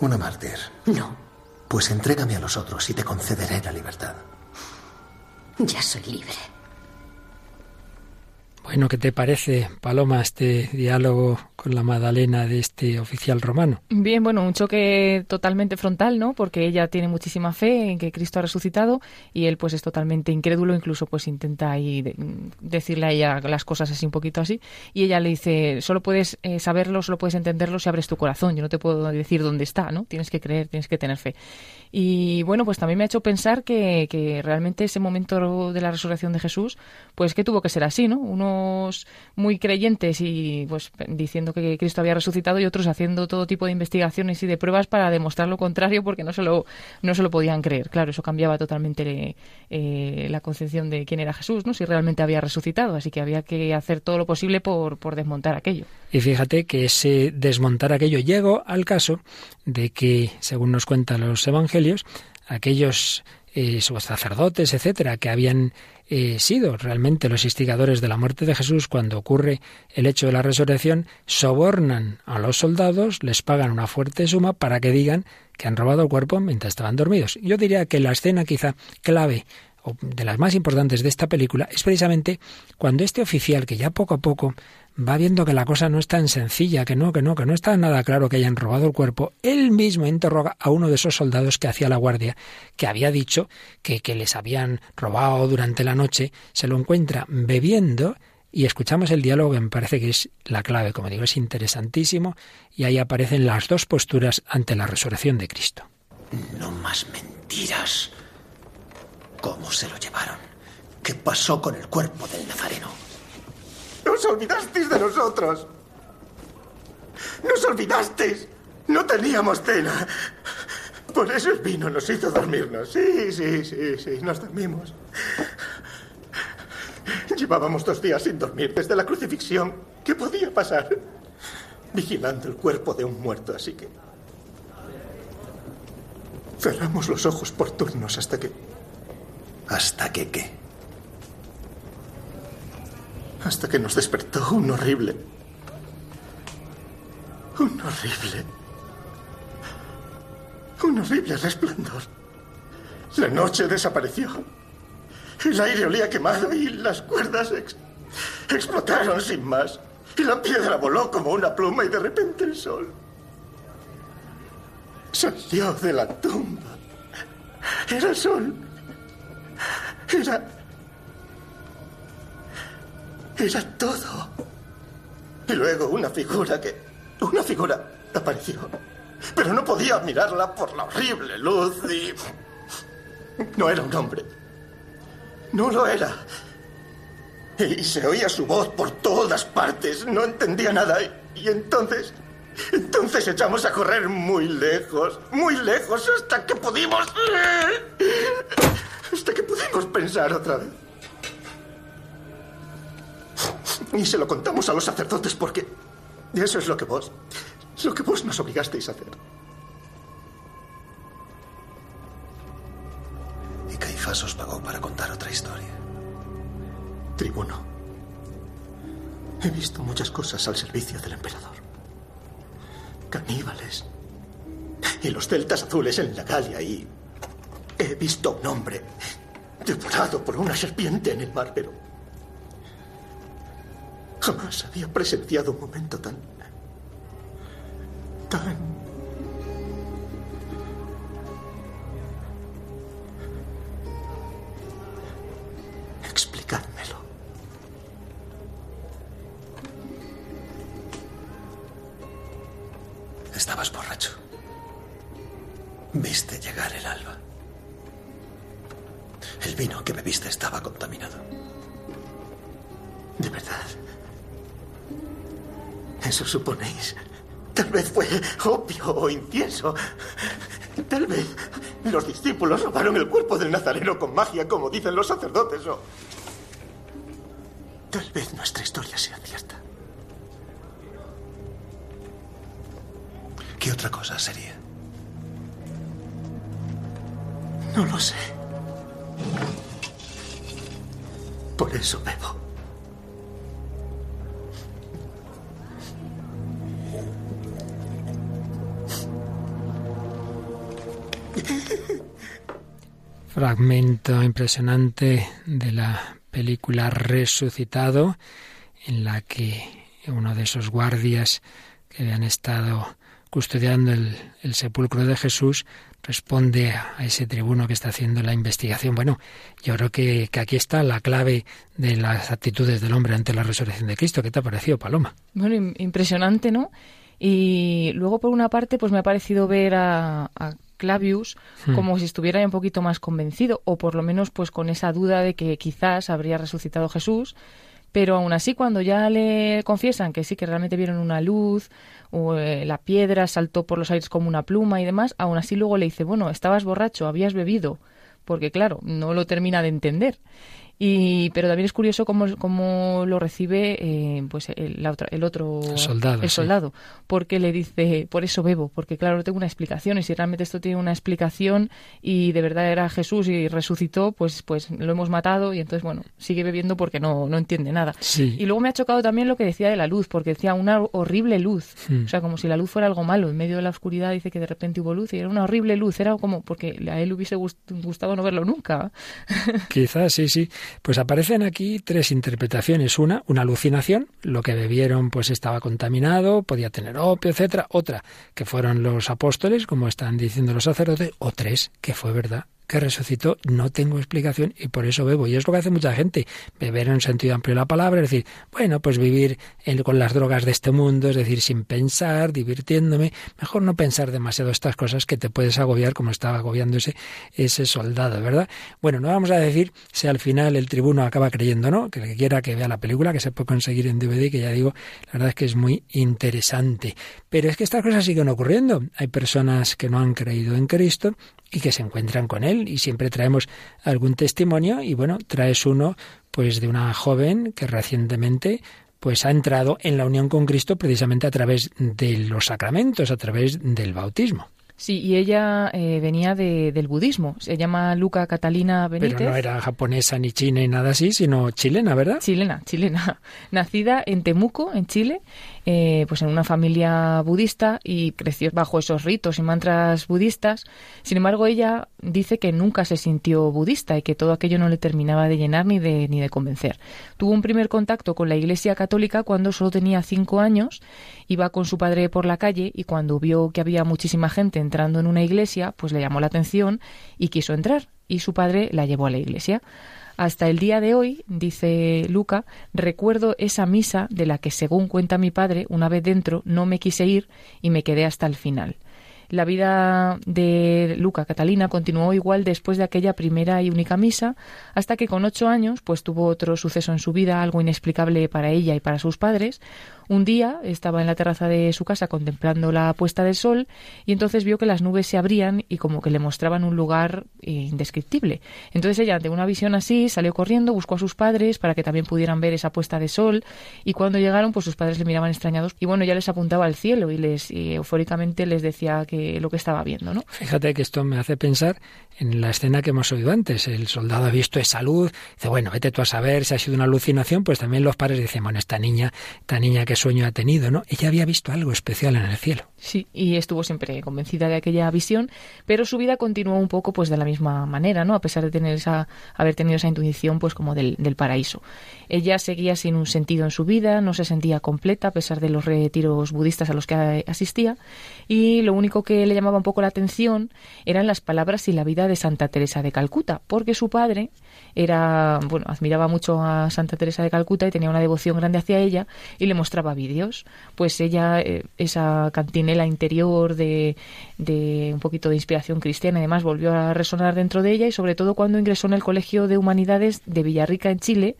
Una mártir. No, Pues entrégame a los otros y te concederé la libertad. ya soy libre. Bueno, ¿qué te parece, Paloma, este diálogo con la Magdalena de este oficial romano? Bien, bueno, un choque totalmente frontal, ¿no? Porque ella tiene muchísima fe en que Cristo ha resucitado y él pues es totalmente incrédulo, incluso pues intenta ahí de- decirle a ella las cosas así un poquito así y ella le dice, solo puedes eh, saberlo, solo puedes entenderlo si abres tu corazón, yo no te puedo decir dónde está, ¿no? Tienes que creer, tienes que tener fe. Y bueno, pues también me ha hecho pensar que, que realmente ese momento de la resurrección de Jesús, pues que tuvo que ser así, ¿no? Unos muy creyentes y pues diciendo que Cristo había resucitado y otros haciendo todo tipo de investigaciones y de pruebas para demostrar lo contrario porque no se lo, no se lo podían creer. Claro, eso cambiaba totalmente eh, la concepción de quién era Jesús, ¿no? si realmente había resucitado. Así que había que hacer todo lo posible por, por desmontar aquello. Y fíjate que ese desmontar aquello llegó al caso de que, según nos cuentan los evangelios, aquellos eh, sacerdotes, etcétera, que habían eh, sido realmente los instigadores de la muerte de Jesús cuando ocurre el hecho de la resurrección, sobornan a los soldados, les pagan una fuerte suma para que digan que han robado el cuerpo mientras estaban dormidos. Yo diría que la escena quizá clave o de las más importantes de esta película es precisamente cuando este oficial, que ya poco a poco va viendo que la cosa no es tan sencilla, que no, que no, que no está nada claro que hayan robado el cuerpo, él mismo interroga a uno de esos soldados que hacía la guardia, que había dicho que, les habían robado durante la noche, se lo encuentra bebiendo y escuchamos el diálogo que me parece que es la clave, como digo, es interesantísimo y ahí aparecen las dos posturas ante la resurrección de Cristo. No más mentiras. ¿Cómo se lo llevaron? ¿Qué pasó con el cuerpo del Nazareno? Nos olvidasteis de nosotros. Nos olvidasteis. No teníamos cena. Por eso el vino nos hizo dormirnos. Sí, sí, sí, sí, nos dormimos. Llevábamos dos días sin dormir desde la crucifixión. ¿Qué podía pasar? Vigilando el cuerpo de un muerto, así que... Cerramos los ojos por turnos hasta que... ¿Hasta que qué? Hasta que nos despertó un horrible... Un horrible... Un horrible resplandor. La noche desapareció. El aire olía quemado y las cuerdas ex- explotaron sin más. Y la piedra voló como una pluma y de repente el sol salió de la tumba. Era sol. Era... Era todo. Y luego una figura que... Una figura apareció. Pero no podía mirarla por la horrible luz y... No era un hombre. No lo era. Y se oía su voz por todas partes. No entendía nada. Y, entonces... Entonces echamos a correr muy lejos. Muy lejos hasta que pudimos... Hasta que pudimos pensar otra vez. Y se lo contamos a los sacerdotes porque... Eso es lo que vos... Lo que vos nos obligasteis a hacer. Y Caifás os pagó para contar otra historia. Tribuno. He visto muchas cosas al servicio del emperador. Caníbales. Y los celtas azules en la Galia y... He visto un hombre devorado por una serpiente en el mar, pero... Jamás había presenciado un momento tan... tan... opio o incienso. Tal vez los discípulos robaron el cuerpo del Nazareno con magia, como dicen los sacerdotes, o... Tal vez nuestra historia sea cierta. ¿Qué otra cosa sería? No lo sé. Por eso bebo. Fragmento impresionante de la película Resucitado, en la que uno de esos guardias que habían estado custodiando el, sepulcro de Jesús responde a, ese tribuno que está haciendo la investigación. Bueno, yo creo que, que aquí está la clave de las actitudes del hombre ante la resurrección de Cristo. ¿Qué te ha parecido, Paloma? Bueno, im- impresionante, ¿no? Y luego, por una parte, pues me ha parecido ver a Clavius Hmm. como si estuviera un poquito más convencido, o por lo menos pues con esa duda de que quizás habría resucitado Jesús, Pero aún así, cuando ya le confiesan que sí, que realmente vieron una luz, o eh, la piedra saltó por los aires como una pluma y demás, aún así luego le dice, bueno, estabas borracho, habías bebido, porque claro, no lo termina de entender. Y, pero también es curioso cómo, cómo lo recibe eh, pues el, la otra- el otro El soldado, el sí. soldado, porque le dice por eso bebo porque claro no tengo una explicación y si realmente esto tiene una explicación y de verdad era Jesús y resucitó pues pues lo hemos matado y entonces bueno sigue bebiendo porque no no entiende nada Sí. y luego me ha chocado también lo que decía de la luz porque decía una horrible luz Hmm. o sea como si la luz fuera algo malo en medio de la oscuridad dice que de repente hubo luz y era una horrible luz era como porque a él hubiese gust- gustado no verlo nunca Quizás, sí, sí. Pues aparecen aquí tres interpretaciones. Una, una alucinación, lo que bebieron pues estaba contaminado, podía tener opio, etcétera. Otra, que fueron los apóstoles, como están diciendo los sacerdotes. O tres, que fue verdad, que resucitó. No tengo explicación y por eso bebo. Y es lo que hace mucha gente. Beber en sentido amplio de la palabra, es decir, bueno, pues vivir con las drogas de este mundo, es decir, sin pensar, divirtiéndome. Mejor no pensar demasiado estas cosas que te puedes agobiar como estaba agobiándose ese soldado, ¿verdad? Bueno, no vamos a decir si al final el tribuno acaba creyendo no, que el que quiera que vea la película, que se puede conseguir en DVD, que ya digo, la verdad es que es muy interesante. Pero es que estas cosas siguen ocurriendo. Hay personas que no han creído en Cristo y que se encuentran con él y siempre traemos algún testimonio y bueno, traes uno pues de una joven que recientemente pues ha entrado en la unión con Cristo precisamente a través de los sacramentos, a través del bautismo. sí y ella eh, venía de- del budismo se llama Luca Catalina Benítez Pero no era japonesa ni china ni nada así, sino chilena, ¿verdad? Chilena, chilena. Nacida en Temuco, en Chile, eh, pues en una familia budista y creció bajo esos ritos y mantras budistas. Sin embargo, ella dice que nunca se sintió budista y que todo aquello no le terminaba de llenar ni de, ni de convencer. Tuvo un primer contacto con la Iglesia Católica cuando solo tenía cinco años. Iba con su padre por la calle y cuando vio que había muchísima gente entrando en una iglesia, pues le llamó la atención y quiso entrar. Y su padre la llevó a la iglesia. Hasta el día de hoy, dice Luca, recuerdo esa misa de la que, según cuenta mi padre, una vez dentro no me quise ir y me quedé hasta el final. La vida de Luca Catalina continuó igual después de aquella primera y única misa, hasta que con ocho años, pues tuvo otro suceso en su vida, algo inexplicable para ella y para sus padres. Un día estaba en la terraza de su casa contemplando la puesta del sol y entonces vio que las nubes se abrían y como que le mostraban un lugar eh, indescriptible. Entonces ella, ante una visión así, salió corriendo, buscó a sus padres para que también pudieran ver esa puesta de sol y cuando llegaron, pues sus padres le miraban extrañados y bueno, ya les apuntaba al cielo y les y eufóricamente les decía que lo que estaba viendo, ¿no? Fíjate que esto me hace pensar en la escena que hemos oído antes. El soldado ha visto esa luz, dice, bueno, vete tú a saber si ha sido una alucinación, pues también los padres dicen, bueno, esta niña, esta niña sueño ha tenido, ¿no? Ella había visto algo especial en el cielo. Sí, y estuvo siempre convencida de aquella visión, pero su vida continuó un poco pues de la misma manera, ¿no? A pesar de tener esa, haber tenido esa intuición pues como del, del paraíso. Ella seguía sin un sentido en su vida, no se sentía completa a pesar de los retiros budistas a los que asistía, y lo único que le llamaba un poco la atención eran las palabras y la vida de Santa Teresa de Calcuta, porque su padre era, bueno, admiraba mucho a Santa Teresa de Calcuta y tenía una devoción grande hacia ella y le mostraba vídeos. Pues ella, eh, esa cantinela interior de, de un poquito de inspiración cristiana y demás, volvió a resonar dentro de ella y sobre todo cuando ingresó en el Colegio de Humanidades de Villarrica en Chile,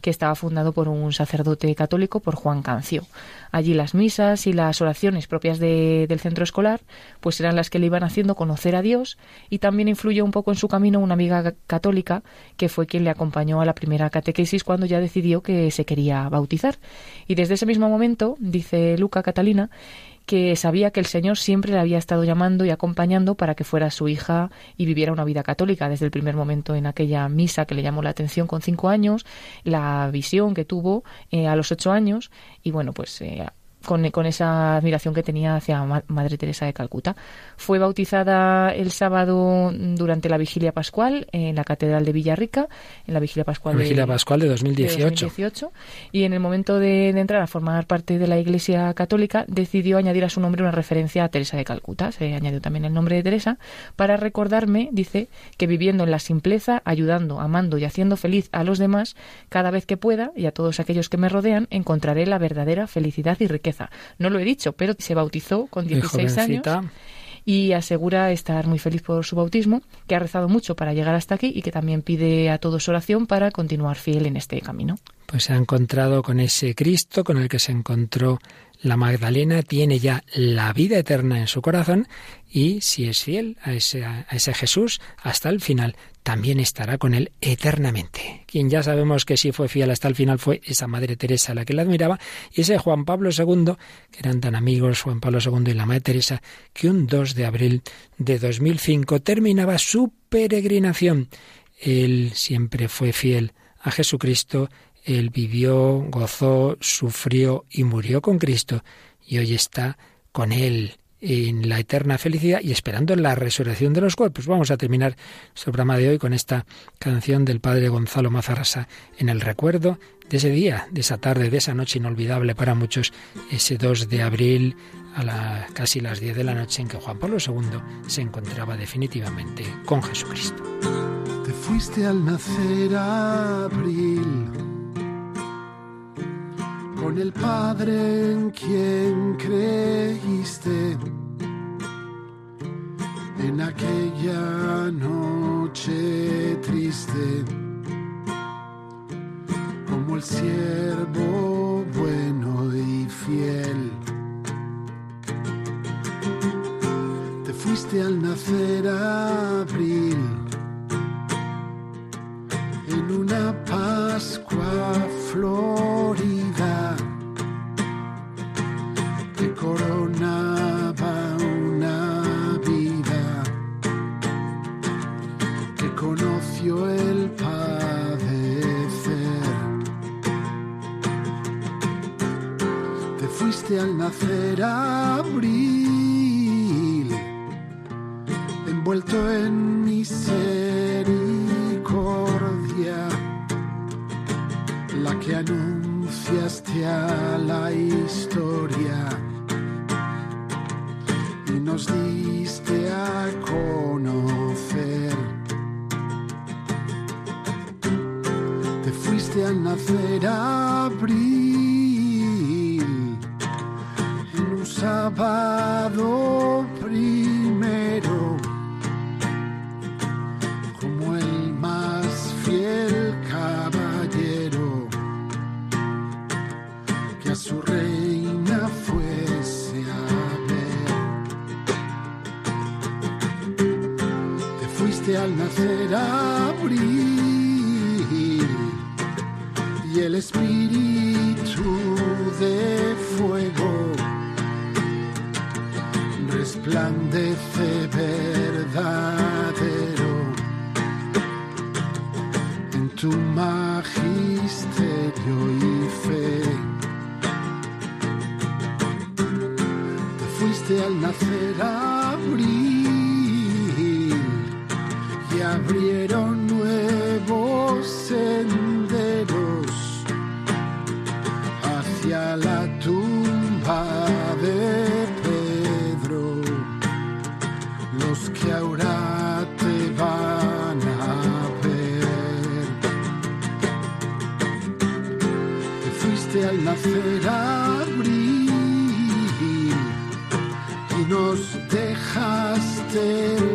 que estaba fundado por un sacerdote católico, por Juan Cancio. Allí las misas y las oraciones propias de- del centro escolar, pues eran las que le iban haciendo conocer a Dios y también influyó un poco en su camino una amiga ca- católica que fue quien le acompañó a la primera catequesis cuando ya decidió que se quería bautizar. Y desde ese mismo momento, dice Luca Catalina, que sabía que el Señor siempre la había estado llamando y acompañando para que fuera su hija y viviera una vida católica. Desde el primer momento en aquella misa que le llamó la atención con cinco años, la visión que tuvo eh, a los ocho años y bueno, pues eh, con, con esa admiración que tenía hacia Ma- Madre Teresa de Calcuta. Fue bautizada el sábado durante la vigilia pascual en la Catedral de Villarrica, en la vigilia pascual La de- vigilia pascual de de 2018. 2018, y en el momento de, de entrar a formar parte de la Iglesia Católica decidió añadir a su nombre una referencia a Teresa de Calcuta. Se añadió también el nombre de Teresa para recordarme, dice, que viviendo en la simpleza, ayudando, amando y haciendo feliz a los demás, cada vez que pueda y a todos aquellos que me rodean, encontraré la verdadera felicidad y riqueza. No lo he dicho, pero se bautizó con Muy 16 años y asegura estar muy feliz por su bautismo, que ha rezado mucho para llegar hasta aquí y que también pide a todos oración para continuar fiel en este camino. Pues se ha encontrado con ese Cristo con el que se encontró la Magdalena, tiene ya la vida eterna en su corazón y si es fiel a ese, a ese Jesús hasta el final, también estará con él eternamente. Quien ya sabemos que sí fue fiel hasta el final fue esa Madre Teresa la que la admiraba y ese Juan Pablo II, que eran tan amigos Juan Pablo II y la Madre Teresa, que un 2 de abril de 2005 terminaba su peregrinación. Él siempre fue fiel a Jesucristo él vivió, gozó, sufrió y murió con Cristo y hoy está con Él en la eterna felicidad y esperando la resurrección de los cuerpos. Vamos a terminar nuestro programa de hoy con esta canción del padre Gonzalo Mazarrasa en el recuerdo de ese día, de esa tarde, de esa noche inolvidable para muchos, ese 2 de abril a la, casi las 10 de la noche en que Juan Pablo II se encontraba definitivamente con Jesucristo. Te fuiste al nacer abril con el Padre en quien creíste. En aquella noche triste, como el siervo bueno y fiel. Te fuiste al nacer abril fuiste al nacer abril y abrieron nuevos senderos hacia la tumba de Pedro. Los que ahora te van a ver. Te fuiste al nacer abril sin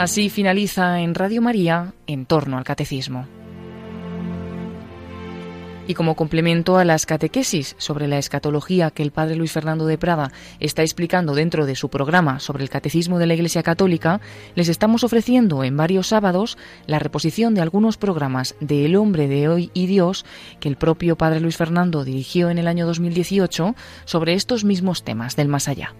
Así finaliza en Radio María en torno al catecismo. Y como complemento a las catequesis sobre la escatología que el padre Luis Fernando de Prada está explicando dentro de su programa sobre el catecismo de la Iglesia Católica, les estamos ofreciendo en varios sábados la reposición de algunos programas de El hombre de hoy y Dios que el propio padre Luis Fernando dirigió en el año 2018 sobre estos mismos temas del más allá.